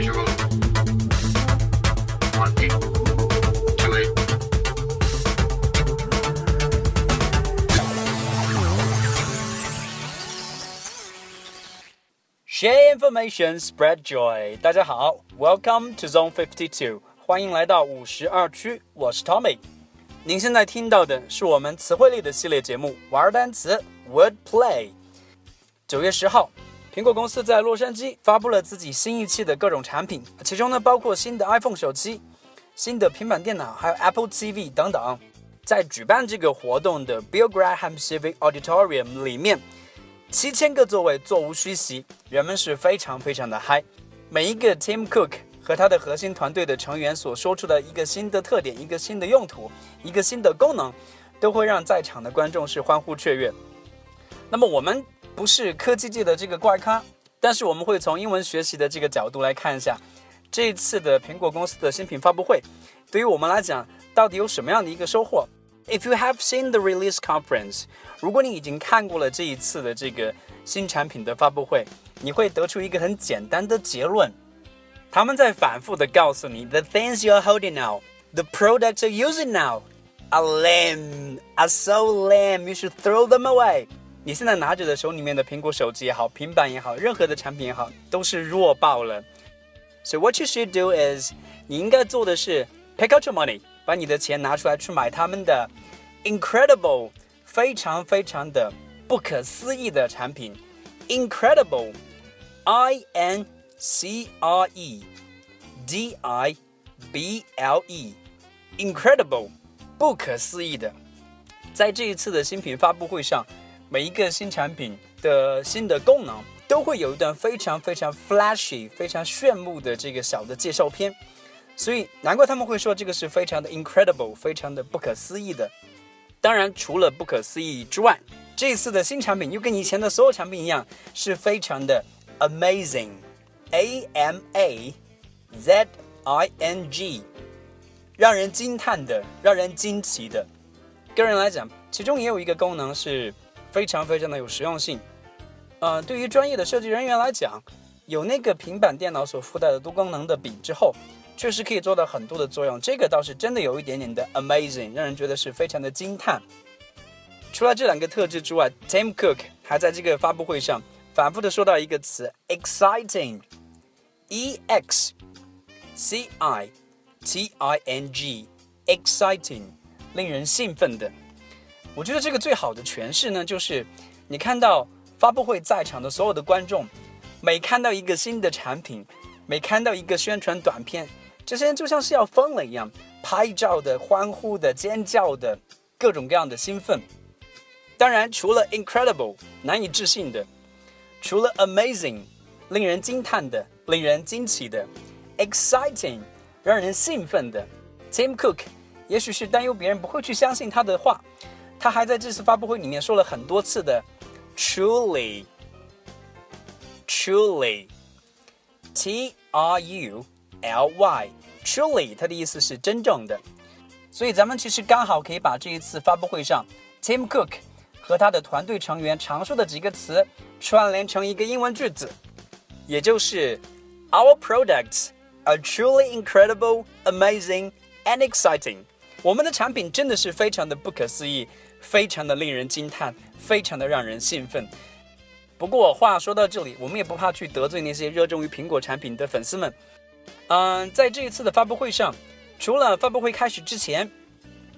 visual. One, two, eight. Share information, spread joy。大家好，Welcome to Zone Fifty Two，欢迎来到五十二区，我是 Tommy。您现在听到的是我们词汇类的系列节目《玩单词 Word Play》。九月十号，苹果公司在洛杉矶发布了自己新一期的各种产品，其中呢包括新的 iPhone 手机、新的平板电脑，还有 Apple TV 等等。在举办这个活动的 Bill Graham Civic Auditorium 里面，七千个座位座无虚席，人们是非常非常的嗨。每一个 Tim Cook 和他的核心团队的成员所说出的一个新的特点、一个新的用途、一个新的功能，都会让在场的观众是欢呼雀跃。那么我们不是科技界的这个怪咖，但是我们会从英文学习的这个角度来看一下这一次的苹果公司的新品发布会，对于我们来讲到底有什么样的一个收获？If you have seen the release conference，如果你已经看过了这一次的这个新产品的发布会，你会得出一个很简单的结论。他们在反复的告诉你，the things you're holding now, the products you're using now。A lame, are so lame, you should throw them away。你现在拿着的手里面的苹果手机也好，平板也好，任何的产品也好，都是弱爆了。So what you should do is，你应该做的是 pick out your money，把你的钱拿出来去买他们的 incredible，非常非常的不可思议的产品，incredible，I N C R E D I B L E，incredible，不可思议的。在这一次的新品发布会上，每一个新产品的新的功能都会有一段非常非常 flashy、非常炫目的这个小的介绍片，所以难怪他们会说这个是非常的 incredible、非常的不可思议的。当然，除了不可思议之外，这次的新产品又跟以前的所有产品一样，是非常的 amazing，A M A Z I N G，让人惊叹的，让人惊奇的。个人来讲，其中也有一个功能是非常非常的有实用性。呃，对于专业的设计人员来讲，有那个平板电脑所附带的多功能的笔之后，确实可以做到很多的作用。这个倒是真的有一点点的 amazing，让人觉得是非常的惊叹。除了这两个特质之外，Tim Cook 还在这个发布会上反复的说到一个词 exciting，e x c i t i n g，exciting，令人兴奋的。我觉得这个最好的诠释呢，就是你看到发布会在场的所有的观众，每看到一个新的产品，每看到一个宣传短片，这些人就像是要疯了一样，拍照的、欢呼的、尖叫的，各种各样的兴奋。当然，除了 incredible 难以置信的，除了 amazing 令人惊叹的、令人惊奇的，exciting 让人兴奋的，Tim Cook 也许是担忧别人不会去相信他的话。他还在这次发布会里面说了很多次的 truly truly T R U L Y truly，它的意思是真正的。所以咱们其实刚好可以把这一次发布会上 Tim Cook 和他的团队成员常说的几个词串联成一个英文句子，也就是 Our products are truly incredible, amazing, and exciting。我们的产品真的是非常的不可思议。非常的令人惊叹，非常的让人兴奋。不过话说到这里，我们也不怕去得罪那些热衷于苹果产品的粉丝们。嗯，在这一次的发布会上，除了发布会开始之前，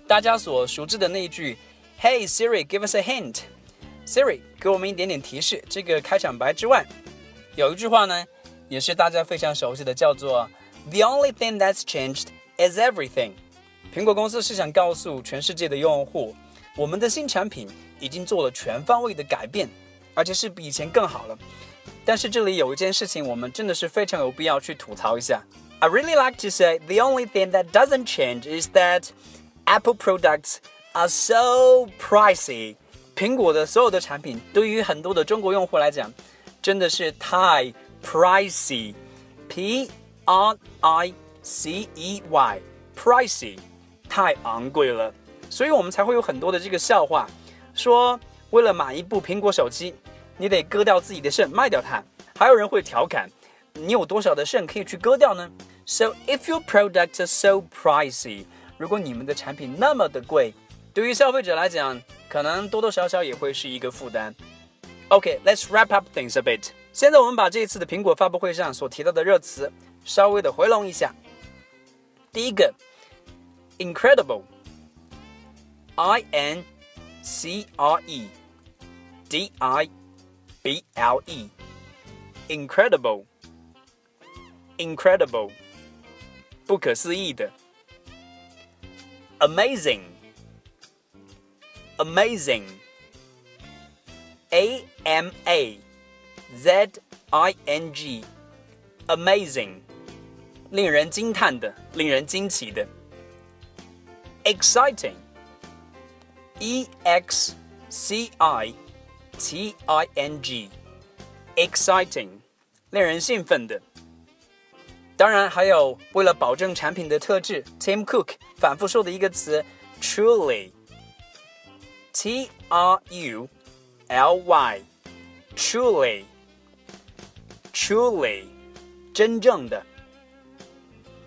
大家所熟知的那一句 “Hey Siri, give us a hint”，Siri 给我们一点点提示这个开场白之外，有一句话呢，也是大家非常熟悉的，叫做 “The only thing that's changed is everything”。苹果公司是想告诉全世界的用户。我们的新产品已经做了全方位的改变，而且是比以前更好了。但是这里有一件事情，我们真的是非常有必要去吐槽一下。I really like to say the only thing that doesn't change is that Apple products are so pricey。苹果的所有的产品对于很多的中国用户来讲，真的是太 pricey，p r i c e y，pricey，太昂贵了。 所以我们才会有很多的这个笑话，说为了买一部苹果手机，你得割掉自己的肾卖掉它。还有人会调侃你有多少的肾可以去割掉呢？So if your product is so pricey，如果你们的产品那么的贵，对于消费者来讲，可能多多少少也会是一个负担。OK，let's、wrap up things a bit。现在我们把这一次的苹果发布会上所提到的热词稍微的回笼一下。第一个，incredible ，incredible，I N C R E D I B L E，incredible。incredible，不可思议的；amazing，amazing，a m a z i n g，amazing，令人惊叹的，令人惊奇的 E x c i t i n g, exciting, 令人兴奋的。当然，还有为了保证产品的特质，Tim Cook 反复说的一个词，truly，T R U L Y，truly，truly，真正的。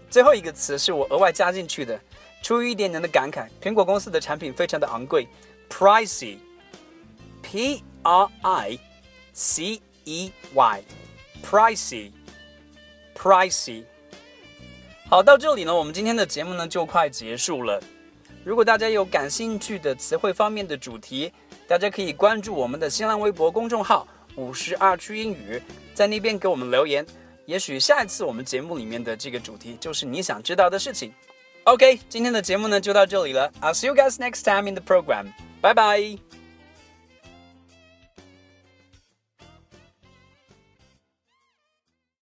最后一个词是我额外加进去的，出于一点点的感慨，苹果公司的产品非常的昂贵，pricey，P R I C E Y，pricey。pricey。好，到这里呢，我们今天的节目呢就快结束了。如果大家有感兴趣的词汇方面的主题，大家可以关注我们的新浪微博公众号“五十二区英语”，在那边给我们留言。也许下一次我们节目里面的这个主题就是你想知道的事情。OK，今天的节目呢就到这里了。I'll see you guys next time in the program. Bye bye.